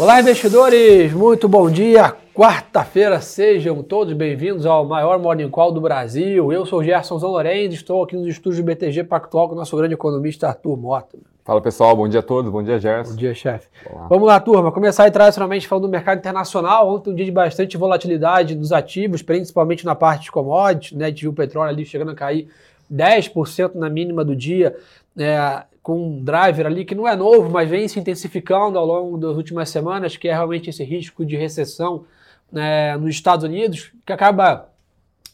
Olá, investidores! Muito bom dia! Quarta-feira, sejam todos bem-vindos ao maior Morning Call do Brasil. Eu sou o Gerson Zalorenz, estou aqui nos estúdios do BTG Pactual com o nosso grande economista Arthur Mota. Fala pessoal, bom dia a todos, bom dia Gerson. Bom dia, chefe. Vamos lá, turma. Começar aí tradicionalmente falando do mercado internacional. Ontem um dia de bastante volatilidade dos ativos, principalmente na parte de commodities, né? A gente viu o petróleo ali chegando a cair 10% na mínima do dia. É, com um driver ali que não é novo, mas vem se intensificando ao longo das últimas semanas, que é realmente esse risco de recessão né, nos Estados Unidos, que acaba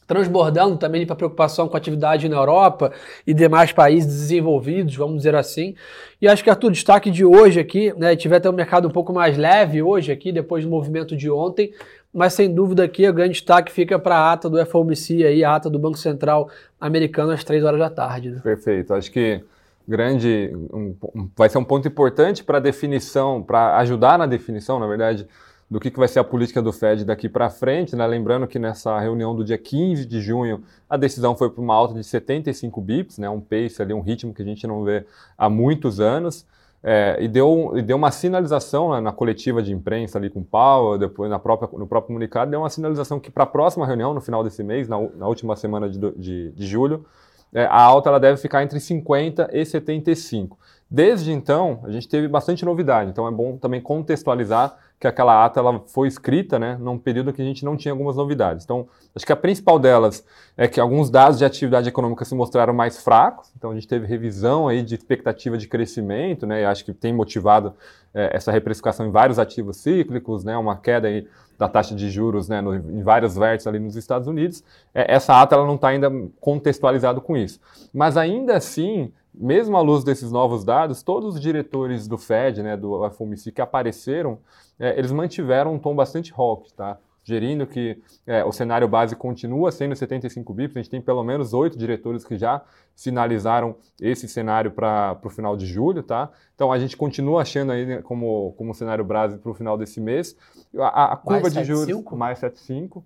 transbordando também para preocupação com a atividade na Europa e demais países desenvolvidos, vamos dizer assim. E acho que Arthur, destaque de hoje aqui, né, tiver até um mercado um pouco mais leve hoje aqui, depois do movimento de ontem, mas sem dúvida aqui o grande destaque fica para a ata do FOMC aí, a ata do Banco Central americano às três horas da tarde. Né? Perfeito, acho que grande, um, vai ser um ponto importante para a definição, para ajudar na definição, na verdade, do que, que vai ser a política do Fed daqui para frente. Né? Lembrando que nessa reunião do dia 15 de junho, a decisão foi para uma alta de 75 bips, né? um pace ali, um ritmo que a gente não vê há muitos anos. É, e, deu, e deu uma sinalização né, na coletiva de imprensa ali com o Powell, depois na própria, no próprio comunicado, deu uma sinalização que para a próxima reunião, no final desse mês, na, na última semana de, de, de julho, a alta ela deve ficar entre 50 e 75. Desde então, a gente teve bastante novidade, então é bom também contextualizar que aquela ata ela foi escrita né, num período que a gente não tinha algumas novidades. Então, acho que a principal delas é que alguns dados de atividade econômica se mostraram mais fracos, então a gente teve revisão aí de expectativa de crescimento, né, e acho que tem motivado é, essa reprecificação em vários ativos cíclicos, né, uma queda aí da taxa de juros né, no, em vários vértices ali nos Estados Unidos. É, essa ata ela não está ainda contextualizada com isso. Mas ainda assim, mesmo à luz desses novos dados, todos os diretores do Fed, né, do FOMC que apareceram, é, eles mantiveram um tom bastante hawk, tá? Gerindo que é, o cenário base continua sendo 75 bips, a gente tem pelo menos oito diretores que já sinalizaram esse cenário para o final de julho, tá? Então a gente continua achando aí né, como, como cenário base para o final desse mês. A, a curva mais de 7, juros 5? mais 7,5.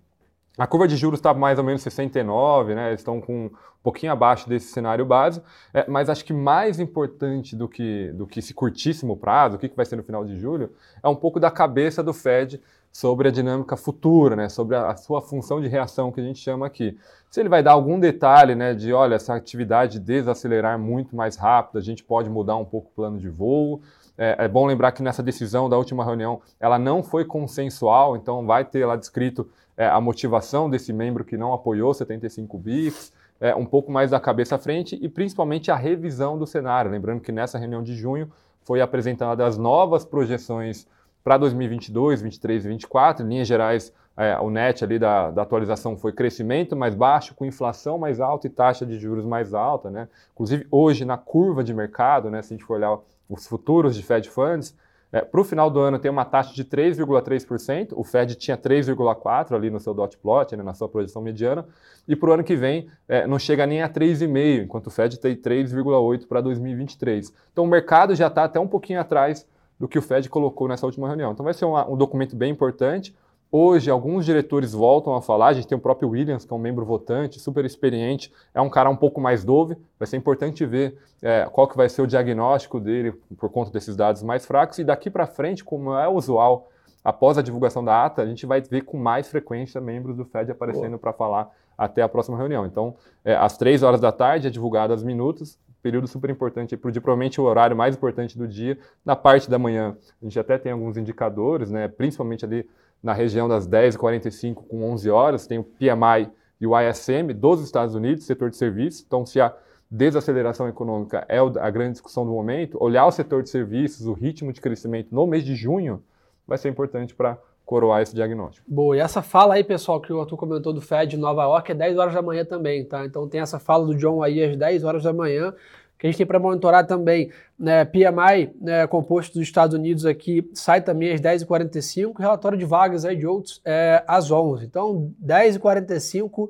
A curva de juros está mais ou menos 69, né? Estão com um pouquinho abaixo desse cenário base, é, mas acho que mais importante do que, do que esse curtíssimo prazo, o que, que vai ser no final de julho, é um pouco da cabeça do Fed sobre a dinâmica futura, né? Sobre a, a sua função de reação que a gente chama aqui. Se ele vai dar algum detalhe, né? De olha, essa atividade desacelerar muito mais rápido, a gente pode mudar um pouco o plano de voo, é, é, bom lembrar que nessa decisão da última reunião, ela não foi consensual, então vai ter lá descrito é, a motivação desse membro que não apoiou 75 BICs, é, um pouco mais da cabeça à frente e principalmente a revisão do cenário. Lembrando que nessa reunião de junho foi apresentada as novas projeções para 2022, 2023 e 2024. Em linhas gerais, é, o net ali da, da, atualização foi crescimento mais baixo, com inflação mais alta e taxa de juros mais alta. Né? Inclusive, hoje, na curva de mercado, né, se a gente for olhar os futuros de Fed Funds, é, Para o final do ano tem uma taxa de 3,3%, o Fed tinha 3,4% ali no seu dot plot, né, na sua projeção mediana, e para o ano que vem é, não chega nem a 3,5%, enquanto o Fed tem 3,8% para 2023. Então o mercado já está até um pouquinho atrás do que o Fed colocou nessa última reunião. Então vai ser um documento bem importante. Hoje, alguns diretores voltam a falar. A gente tem o próprio Williams, que é um membro votante, super experiente, é um cara um pouco mais dove. Vai ser importante ver é, qual que vai ser o diagnóstico dele por conta desses dados mais fracos. E daqui para frente, como é usual, após a divulgação da ata, a gente vai ver com mais frequência membros do FED aparecendo para falar até a próxima reunião. Então, é, às três horas da tarde é divulgado as minutos, período super importante para o dia, provavelmente o horário mais importante do dia. Na parte da manhã, a gente até tem alguns indicadores, né, principalmente ali na região das 10h45 com 11 horas, tem o PMI e o ISM dos Estados Unidos, setor de serviços. Então, se a desaceleração econômica é a grande discussão do momento, olhar o setor de serviços, o ritmo de crescimento no mês de junho, vai ser importante para coroar esse diagnóstico. Boa, e essa fala aí, pessoal, que o Arthur comentou do Fed de Nova York é 10 horas da manhã também, tá? Então tem essa fala do John aí às 10 horas da manhã que a gente tem para monitorar também. Né, PMI, né, composto dos Estados Unidos aqui, sai também às 10h45, relatório de vagas aí de outros é, às 11 Então, 10h45,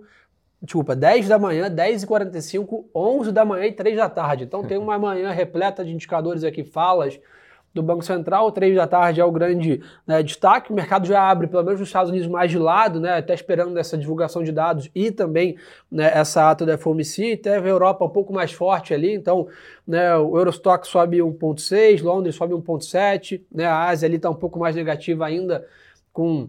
desculpa, 10 da manhã, 10h45, 11 da manhã e 3 da tarde. Então, tem uma manhã repleta de indicadores aqui, falas do Banco Central. Três da tarde é o grande né, destaque. O mercado já abre, pelo menos nos Estados Unidos, mais de lado, né, até esperando essa divulgação de dados e também né, essa ata da FOMC. Teve a Europa um pouco mais forte ali, então né, o Eurostock sobe 1,6, Londres sobe 1,7, né, a Ásia ali está um pouco mais negativa ainda, com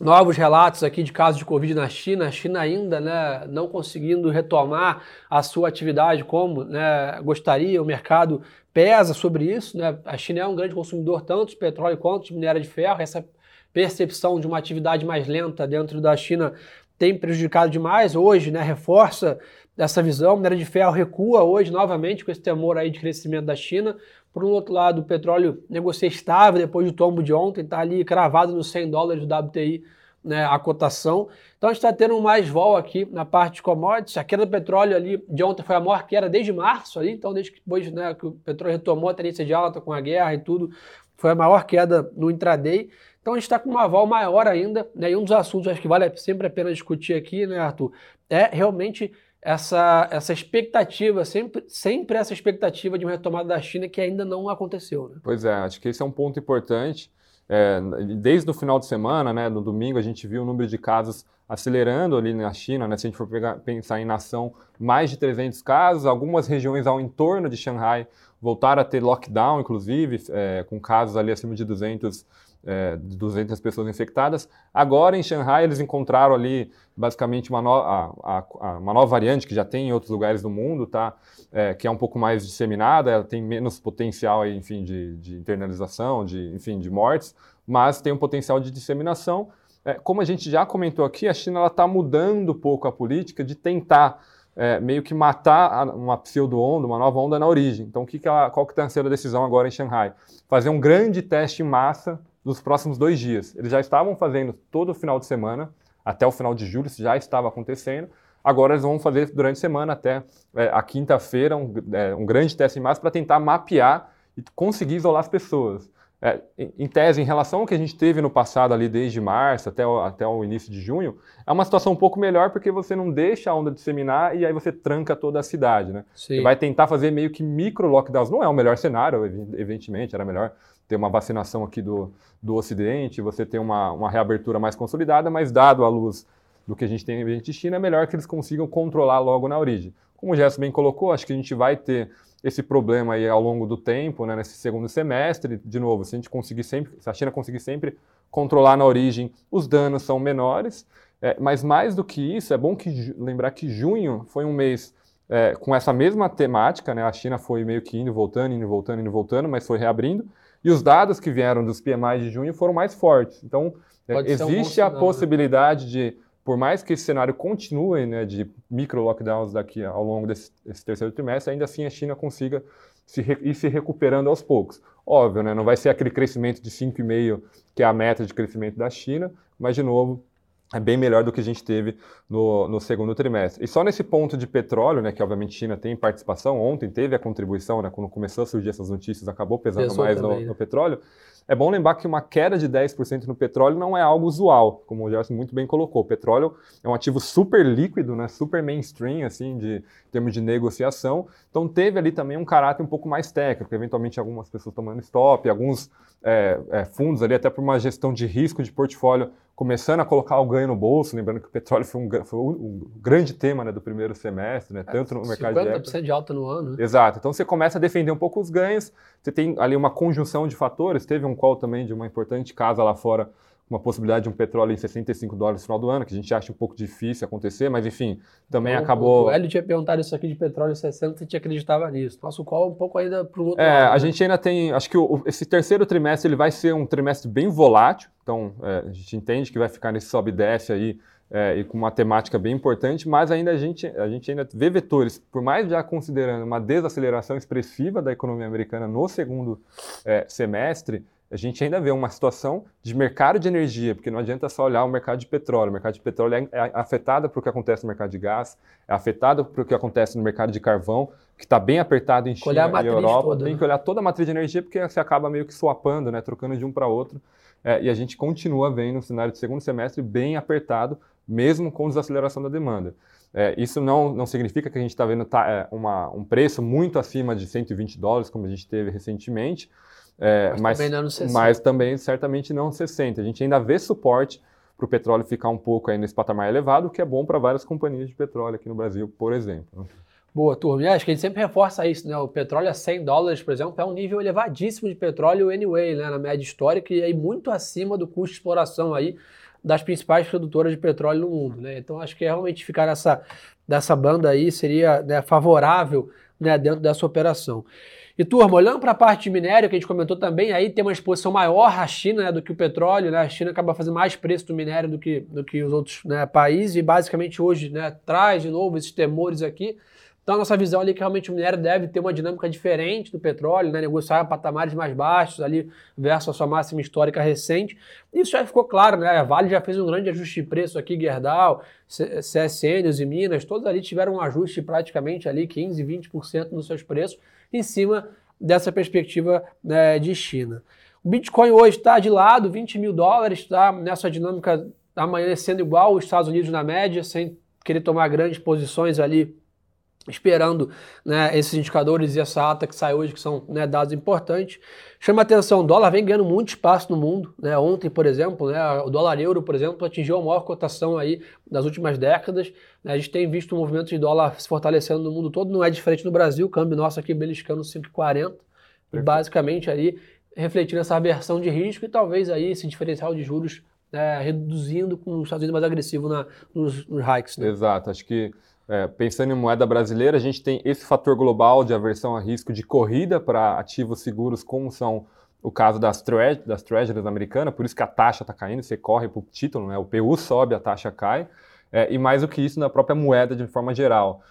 novos relatos aqui de casos de Covid na China, a China ainda né, não conseguindo retomar a sua atividade como né, gostaria, o mercado pesa sobre isso. Né? A China é um grande consumidor tanto de petróleo quanto de minério de ferro, essa percepção de uma atividade mais lenta dentro da China tem prejudicado demais. Hoje, né, reforça essa visão. Minério de ferro recua hoje novamente com esse temor aí de crescimento da China. Por um outro lado, o petróleo negocia estável depois do tombo de ontem, está ali cravado nos 100 dólares do WTI né, a cotação. Então a gente está tendo mais vol aqui na parte de commodities. A queda do petróleo ali de ontem foi a maior queda desde março ali, então desde que depois né, que o petróleo retomou a tendência de alta com a guerra e tudo, foi a maior queda no intraday. Então a gente está com uma vol maior ainda, né? E um dos assuntos acho que vale sempre a pena discutir aqui, né, Arthur, é realmente essa, essa expectativa, sempre, sempre essa expectativa de uma retomada da China que ainda não aconteceu. Né? Pois é, acho que esse é um ponto importante. É, desde o final de semana, né, no domingo, a gente viu o número de casos acelerando ali na China, né, se a gente for pegar, pensar em nação, mais de 300 casos, algumas regiões ao entorno de Shanghai voltaram a ter lockdown, inclusive, é, com casos ali acima de 200 é, 200 pessoas infectadas. Agora, em Shanghai, eles encontraram ali basicamente uma, no, a, a, uma nova variante que já tem em outros lugares do mundo, tá? É, que é um pouco mais disseminada, ela tem menos potencial, enfim, de, de internalização, de, enfim, de mortes, mas tem um potencial de disseminação. É, como a gente já comentou aqui, a China está mudando um pouco a política de tentar é, meio que matar uma pseudo-onda, uma nova onda na origem. Então, que que ela, qual que está sendo a decisão agora em Shanghai? Fazer um grande teste em massa nos próximos dois dias. Eles já estavam fazendo todo o final de semana, até o final de julho, isso já estava acontecendo. Agora eles vão fazer durante a semana, até é, a quinta-feira, um, é, um, grande teste em massa para tentar mapear e conseguir isolar as pessoas. É, em, tese, em relação ao que a gente teve no passado ali desde março até o, até o início de junho, é uma situação um pouco melhor porque você não deixa a onda disseminar e aí você tranca toda a cidade, né? Você vai tentar fazer meio que micro lockdowns. Não é o melhor cenário, evidentemente, era melhor ter uma vacinação aqui do, do Ocidente, você ter uma, uma reabertura mais consolidada, mas dado a luz do que a gente tem em China, é melhor que eles consigam controlar logo na origem. Como o Gerson bem colocou, acho que a gente vai ter esse problema aí ao longo do tempo, né, nesse segundo semestre. De novo, se a gente conseguir sempre, se a China conseguir sempre controlar na origem, os danos são menores. É, mas mais do que isso, é bom que lembrar que junho foi um mês é, com essa mesma temática, né? A China foi meio que indo, voltando, indo, voltando, indo, voltando, mas foi reabrindo. E os dados que vieram dos PMI de junho foram mais fortes. Então, é, existe um a né? possibilidade de, por mais que esse cenário continue né, de micro lockdowns daqui ao longo desse, desse terceiro trimestre, ainda assim a China consiga se ir se recuperando aos poucos. Óbvio, né, não vai ser aquele crescimento de 5,5% que é a meta de crescimento da China, mas, de novo, é bem melhor do que a gente teve no, no, segundo trimestre. E só nesse ponto de petróleo, né, que obviamente a China tem participação, ontem teve a contribuição, né, quando começou a surgir essas notícias, acabou pesando Pesou mais também, no, né? no, petróleo. É bom lembrar que uma queda de 10% no petróleo não é algo usual, como o Gerson muito bem colocou. O petróleo é um ativo super líquido, né, super mainstream, assim, de em termos de negociação. Então teve ali também um caráter um pouco mais técnico, eventualmente algumas pessoas tomando stop, alguns é, é, fundos ali, até por uma gestão de risco de portfólio, começando a colocar o ganho no bolso, lembrando que o petróleo foi um, foi um grande tema né, do primeiro semestre, né, tanto no mercado 50% de 50% de alta no ano. Né? Exato. Então você começa a defender um pouco os ganhos, você tem ali uma conjunção de fatores, teve um call também de uma importante casa lá fora uma possibilidade de um petróleo em 65 dólares no final do ano, que a gente acha um pouco difícil acontecer, mas enfim, também acabou. O Hélio tinha perguntado isso aqui de petróleo em 60, você acreditava nisso. Nosso call um pouco ainda para o outro é, lado. A né? gente ainda tem. Acho que o, esse terceiro trimestre ele vai ser um trimestre bem volátil, então é, a gente entende que vai ficar nesse sobe e desce aí. É, e com uma temática bem importante, mas ainda a gente, a gente ainda vê vetores, por mais já considerando uma desaceleração expressiva da economia americana no segundo é, semestre, a gente ainda vê uma situação de mercado de energia, porque não adianta só olhar o mercado de petróleo. O mercado de petróleo é, é afetado por o que acontece no mercado de gás, é afetado por o que acontece no mercado de carvão, que está bem apertado em China e Europa. Toda, Tem né? que olhar toda a matriz de energia, porque você acaba meio que swapando, né, trocando de um para outro. É, e a gente continua vendo um cenário de segundo semestre bem apertado, mesmo com desaceleração da demanda. É, isso não, não significa que a gente está vendo tá, é, uma, um preço muito acima de 120 dólares, como a gente teve recentemente, É, mas, mas, também não mas também certamente não se sente. A gente ainda vê suporte para o petróleo ficar um pouco aí nesse patamar elevado, o que é bom para várias companhias de petróleo aqui no Brasil, por exemplo. Boa, turma. E acho que a gente sempre reforça isso, né? O petróleo a 100 dólares, por exemplo, é um nível elevadíssimo de petróleo anyway, né? Na média histórica e aí muito acima do custo de exploração aí das principais produtoras de petróleo no mundo, né? Então acho que realmente ficar nessa, nessa banda aí seria né, favorável né, dentro dessa operação. E turma, olhando para a parte de minério, que a gente comentou também, aí tem uma exposição maior à China né, do que o petróleo, né? A China acaba fazendo mais preço do minério do que, do que os outros né, países, e basicamente hoje né, traz de novo esses temores aqui. Então, a nossa visão ali é que realmente o minério deve ter uma dinâmica diferente do petróleo, né? negociar patamares mais baixos ali versus a sua máxima histórica recente. Isso já ficou claro, né? A Vale já fez um grande ajuste de preço aqui, Gerdau, CSN, e Minas, todos ali tiveram um ajuste praticamente ali 15, 20% nos seus preços em cima dessa perspectiva né, de China. O Bitcoin hoje está de lado, 20 mil dólares, está nessa dinâmica amanhecendo igual os Estados Unidos na média, sem querer tomar grandes posições ali esperando né, esses indicadores e essa ata que sai hoje, que são né, dados importantes. Chama atenção, o dólar vem ganhando muito espaço no mundo. Né? Ontem, por exemplo, né, o dólar euro, por exemplo, atingiu a maior cotação aí das últimas décadas. Né? A gente tem visto o movimento de dólar se fortalecendo no mundo todo, não é diferente no Brasil, o câmbio nosso aqui beliscando 5,40. E basicamente ali refletindo essa aversão de risco e talvez aí esse diferencial de juros né, reduzindo com os Estados Unidos mais agressivo na, nos, nos hikes. Exato, acho que é, pensando em moeda brasileira, a gente tem esse fator global de aversão a risco de corrida para ativos seguros, como são o caso das, tre das treasuries americanas, por isso que a taxa está caindo, você corre para o título, né? o PU sobe, a taxa cai, é, e mais do que isso na própria moeda de forma geral.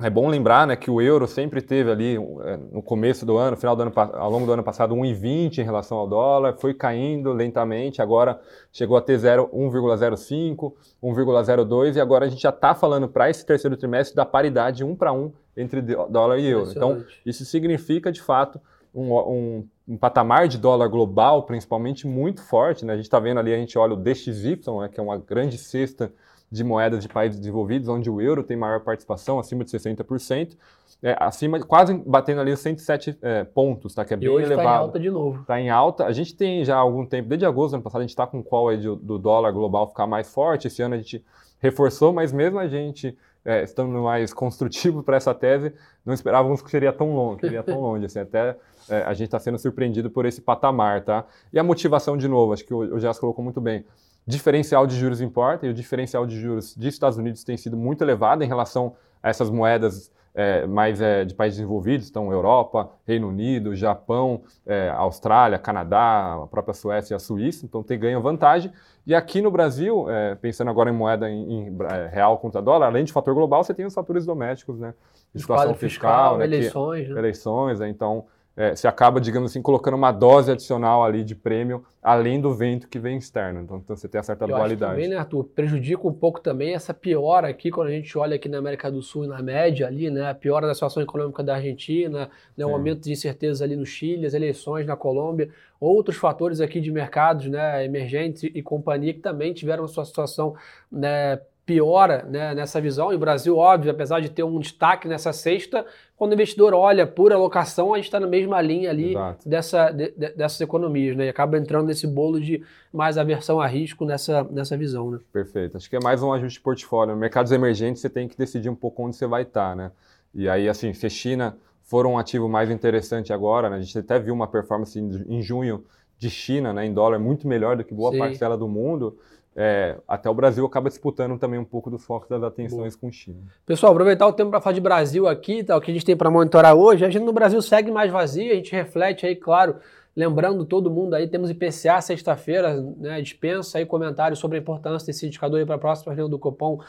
É bom lembrar né, que o euro sempre teve ali é, no começo do ano, final do ano, ao longo do ano passado, 1,20 em relação ao dólar, foi caindo lentamente, agora chegou a ter 1,05, 1,02 e agora a gente já está falando para esse terceiro trimestre da paridade 1 para 1 entre dólar e euro. Então, isso significa de fato um, um, um, patamar de dólar global, principalmente, muito forte. Né? A gente está vendo ali, a gente olha o DXY, né, que é uma grande cesta de moedas de países desenvolvidos, onde o euro tem maior participação, acima de 60%, é, acima, quase batendo ali os 107 é, pontos, tá? Que é bem e hoje elevado. Está em alta de novo. Está em alta. A gente tem já há algum tempo, desde agosto do ano passado, a gente está com o call aí do, do dólar global ficar mais forte. Esse ano a gente reforçou, mas mesmo a gente é, estando mais construtivo para essa tese, não esperávamos que seria tão longe, que iria tão longe, assim, até é, a gente está sendo surpreendido por esse patamar, tá? E a motivação, de novo, acho que o, o colocou muito bem, diferencial de juros importa e o diferencial de juros dos Estados Unidos tem sido muito elevado em relação a essas moedas é, mais é, de países desenvolvidos, então Europa, Reino Unido, Japão, é, Austrália, Canadá, a própria Suécia e a Suíça, então tem ganho vantagem. E aqui no Brasil, é, pensando agora em moeda em, em, é, real contra dólar, além de fator global, você tem os fatores domésticos, né? Situação fiscal, fiscal né, eleições, que, né? eleições, né? então é, você acaba, digamos assim, colocando uma dose adicional ali de prêmio, além do vento que vem externo. Então, então você tem a certa Eu dualidade. Também, né, Arthur? Prejudica um pouco também essa piora aqui, quando a gente olha aqui na América do Sul, na média ali, né? A piora da situação econômica da Argentina, né, o aumento de incertezas ali no Chile, as eleições na Colômbia, outros fatores aqui de mercados né, emergentes e companhia que também tiveram a sua situação né, piora né, nessa visão. E o Brasil, óbvio, apesar de ter um destaque nessa sexta, quando o investidor olha por alocação, a gente está na mesma linha ali dessa, de, dessas economias, né? E acaba entrando nesse bolo de mais aversão a risco nessa, nessa visão, né? Perfeito. Acho que é mais um ajuste de portfólio. No mercados emergentes, você tem que decidir um pouco onde você vai estar, tá, né? E aí, assim, se a China for um ativo mais interessante agora, né? A gente até viu uma performance em junho de China, né, em dólar, muito melhor do que boa Sim. parcela do mundo é, até o Brasil acaba disputando também um pouco dos focos das atenções Boa. com China. Pessoal, aproveitar o tempo para falar de Brasil aqui, tá, o que a gente tem para monitorar hoje. A gente no Brasil segue mais vazio, a gente reflete aí, claro, lembrando todo mundo aí, temos IPCA sexta-feira, né, dispensa aí comentários sobre a importância desse indicador para a próxima reunião do Copom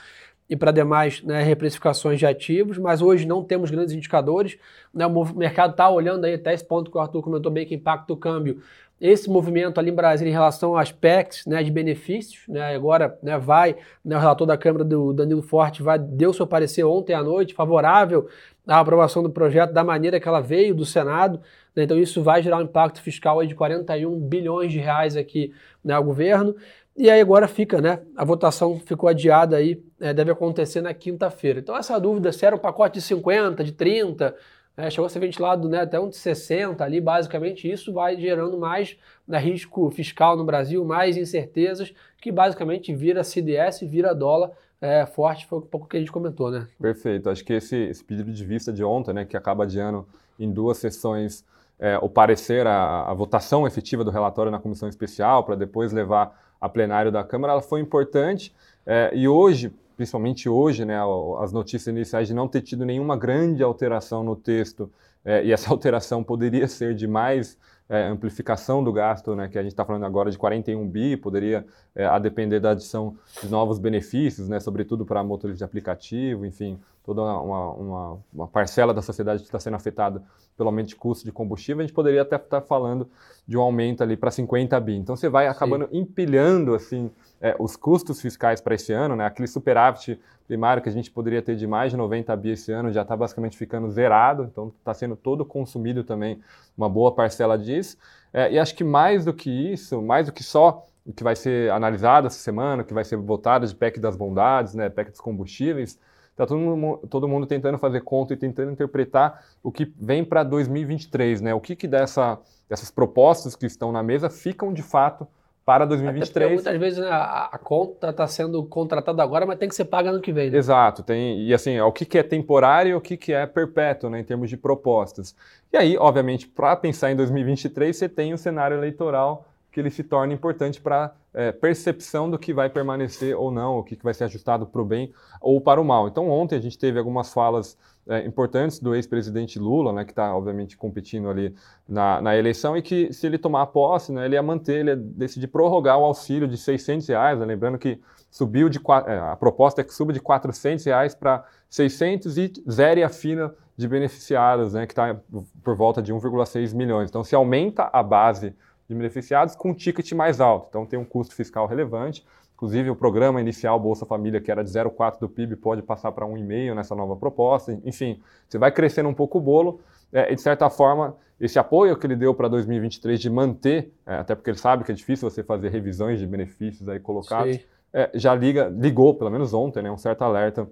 e para demais né, reprecificações de ativos, mas hoje não temos grandes indicadores. Né, o mercado está olhando aí até esse ponto que o Arthur comentou bem, que impacta o câmbio esse movimento ali em Brasília em relação às PECs, né, de benefícios, né, agora né, vai, né, o relator da Câmara do Danilo Forte vai, deu seu parecer ontem à noite, favorável à aprovação do projeto da maneira que ela veio do Senado, né, então isso vai gerar um impacto fiscal aí de 41 bilhões de reais aqui né, ao governo, e aí agora fica, né, a votação ficou adiada aí, é, deve acontecer na quinta-feira. Então essa dúvida se era um pacote de 50, de 30, né, chegou a ser ventilado né, até um de 60 ali, basicamente isso vai gerando mais né, risco fiscal no Brasil, mais incertezas, que basicamente vira CDS, vira dólar é, forte, foi um pouco que a gente comentou, né? Perfeito, acho que esse, esse pedido de vista de ontem, né, que acaba adiando em duas sessões é, o parecer, a, a, votação efetiva do relatório na comissão especial, para depois levar a plenário da Câmara, ela foi importante. É, e hoje, principalmente hoje, né, as notícias iniciais de não ter tido nenhuma grande alteração no texto, é, e essa alteração poderia ser de mais é, amplificação do gasto, né, que a gente está falando agora de 41 bi, poderia, é, a depender da adição de novos benefícios, né, sobretudo para motores de aplicativo, enfim, toda uma, uma, uma parcela da sociedade que está sendo afetada pelo aumento de custo de combustível, a gente poderia até estar tá falando de um aumento ali para 50 bi. Então você vai acabando Sim. empilhando assim é, os custos fiscais para esse ano, né, aquele superávit primário que a gente poderia ter de mais de 90 bi esse ano já está basicamente ficando zerado, então está sendo todo consumido também uma boa parcela disso. É, e acho que mais do que isso, mais do que só o que vai ser analisado essa semana, o que vai ser votado de PEC das bondades, né, PEC dos combustíveis, Está todo mundo, todo mundo tentando fazer conta e tentando interpretar o que vem para 2023, né? O que, que dessa, dessas propostas que estão na mesa ficam de fato para 2023. muitas vezes né, a, a, conta está sendo contratada agora, mas tem que ser paga ano que vem. Né? Exato, tem e assim, é o que, que é temporário e o que, que é perpétuo, né, em termos de propostas. E aí, obviamente, para pensar em 2023, você tem o cenário eleitoral que ele se torna importante para é, percepção do que vai permanecer ou não, o que, vai ser ajustado para o bem ou para o mal. Então, ontem a gente teve algumas falas é, importantes do ex-presidente Lula, né, que está, obviamente, competindo ali na, na, eleição, e que, se ele tomar posse, né, ele ia manter, ele ia decidir prorrogar o auxílio de 600 reais, né, lembrando que subiu de, é, a proposta é que suba de 400 reais para 600 e zere a fila de beneficiados, né, que está por volta de 1,6 milhões. Então, se aumenta a base de beneficiados com um ticket mais alto. Então tem um custo fiscal relevante. Inclusive, o programa inicial Bolsa Família, que era de 0,4 do PIB, pode passar para 1,5 nessa nova proposta. Enfim, você vai crescendo um pouco o bolo. É, e, de certa forma, esse apoio que ele deu para 2023 de manter, é, até porque ele sabe que é difícil você fazer revisões de benefícios aí colocados, é, já liga, ligou, pelo menos ontem, né, um certo alerta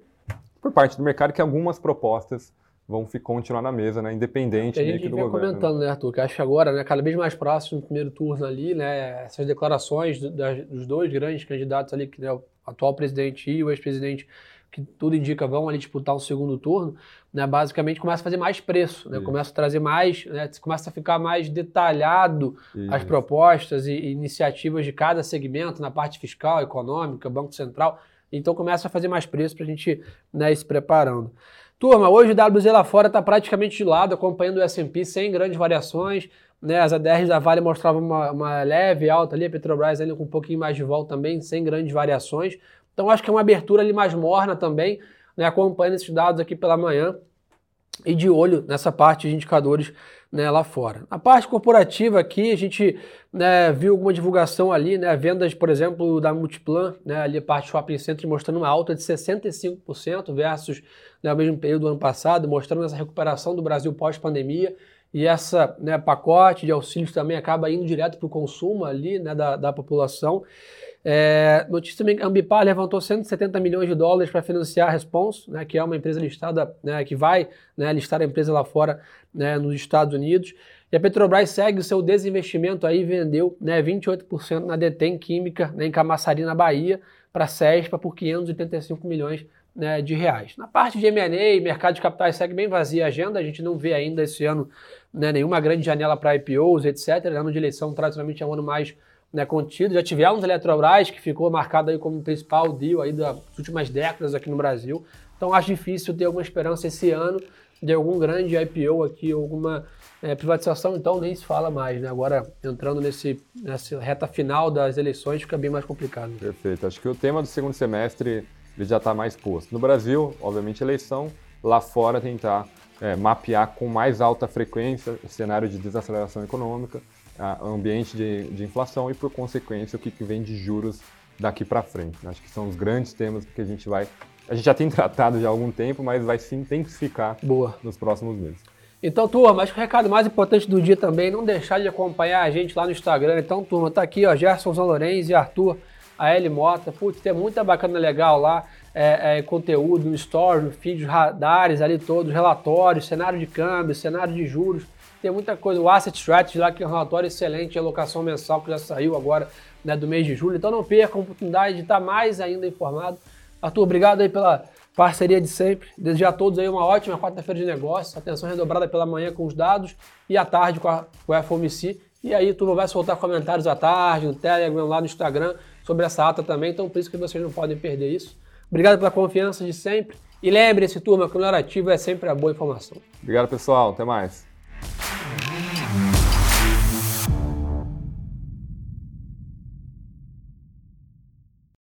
por parte do mercado que algumas propostas vão continuar na mesa, né? Independente a gente do governo. comentando, né, Arthur? Que acho que agora, né, cada vez mais próximo do primeiro turno ali, né? Essas declarações dos dois grandes candidatos ali, que né, o atual presidente e o ex-presidente, que tudo indica vão ali disputar um segundo turno, né? Basicamente começa a fazer mais preço, né? Isso. Começa a trazer mais, né? Começa a ficar mais detalhado Isso. as propostas e, e iniciativas de cada segmento na parte fiscal, econômica, Banco Central. Então começa a fazer mais preço para a gente né, ir se preparando. Turma, hoje o WZ lá fora está praticamente de lado, acompanhando o S&P sem grandes variações. Né, as ADRs da Vale mostravam uma, uma, leve alta ali, a Petrobras ali com um pouquinho mais de volta também, sem grandes variações. Então acho que é uma abertura ali mais morna também, né, acompanhando esses dados aqui pela manhã e de olho nessa parte de indicadores né, lá fora. A parte corporativa aqui, a gente né, viu alguma divulgação ali, né, vendas, por exemplo, da Multiplan, né, ali a parte shopping center mostrando uma alta de 65% versus né, mesmo período do ano passado, mostrando essa recuperação do Brasil pós-pandemia. E essa né, pacote de auxílios também acaba indo direto para o consumo ali né, da, da população. É, notícia também que a Ambipar levantou 170 milhões de dólares para financiar a Response, né, que é uma empresa listada, né, que vai né, listar a empresa lá fora né, nos Estados Unidos. E a Petrobras segue o seu desinvestimento aí, vendeu né, 28% na Detém Química né, em Camaçari, na Bahia, para a CESPA por 585 milhões né, de reais. Na parte de M&A, mercado de capitais segue bem vazia a agenda, a gente não vê ainda esse ano né, nenhuma grande janela para IPOs, etc. Ano de eleição tradicionalmente é um ano mais né, contido. Já tivemos a Eletrobras, que ficou marcada aí como principal deal aí das últimas décadas aqui no Brasil. Então acho difícil ter alguma esperança esse ano de algum grande IPO aqui, alguma é, privatização, então nem se fala mais, né? Agora entrando nesse, nessa reta final das eleições fica bem mais complicado. Perfeito. Acho que o tema do segundo semestre ele já está mais posto. No Brasil, obviamente, eleição. Lá fora, tentar é, mapear com mais alta frequência o cenário de desaceleração econômica, o ambiente de, de, inflação e, por consequência, o que, que vem de juros daqui para frente. Acho que são os grandes temas que a gente vai. A gente já tem tratado já há algum tempo, mas vai se intensificar Boa. nos próximos meses. Então, turma, acho que o recado mais importante do dia também, não deixar de acompanhar a gente lá no Instagram. Então, turma, tá aqui, ó, Gerson Zan e Arthur a L Mota. Putz, tem muita bacana legal lá. é, é, conteúdo no story, feed, radares ali todos, relatórios, cenário de câmbio, cenário de juros. Tem muita coisa. O Asset Strategy lá, que é um relatório excelente alocação mensal que já saiu agora né, do mês de julho. Então não perca a oportunidade de estar mais ainda informado. Arthur, obrigado aí pela parceria de sempre. Desejar a todos aí uma ótima quarta-feira de negócios. Atenção redobrada pela manhã com os dados e à tarde com, a, com a FOMC. E aí, tu vai soltar comentários à tarde, no Telegram, lá no Instagram, sobre essa ata também, então por isso que vocês não podem perder isso. Obrigado pela confiança de sempre e lembre-se, turma, que o narrativo é sempre a boa informação. Obrigado, pessoal. Até mais.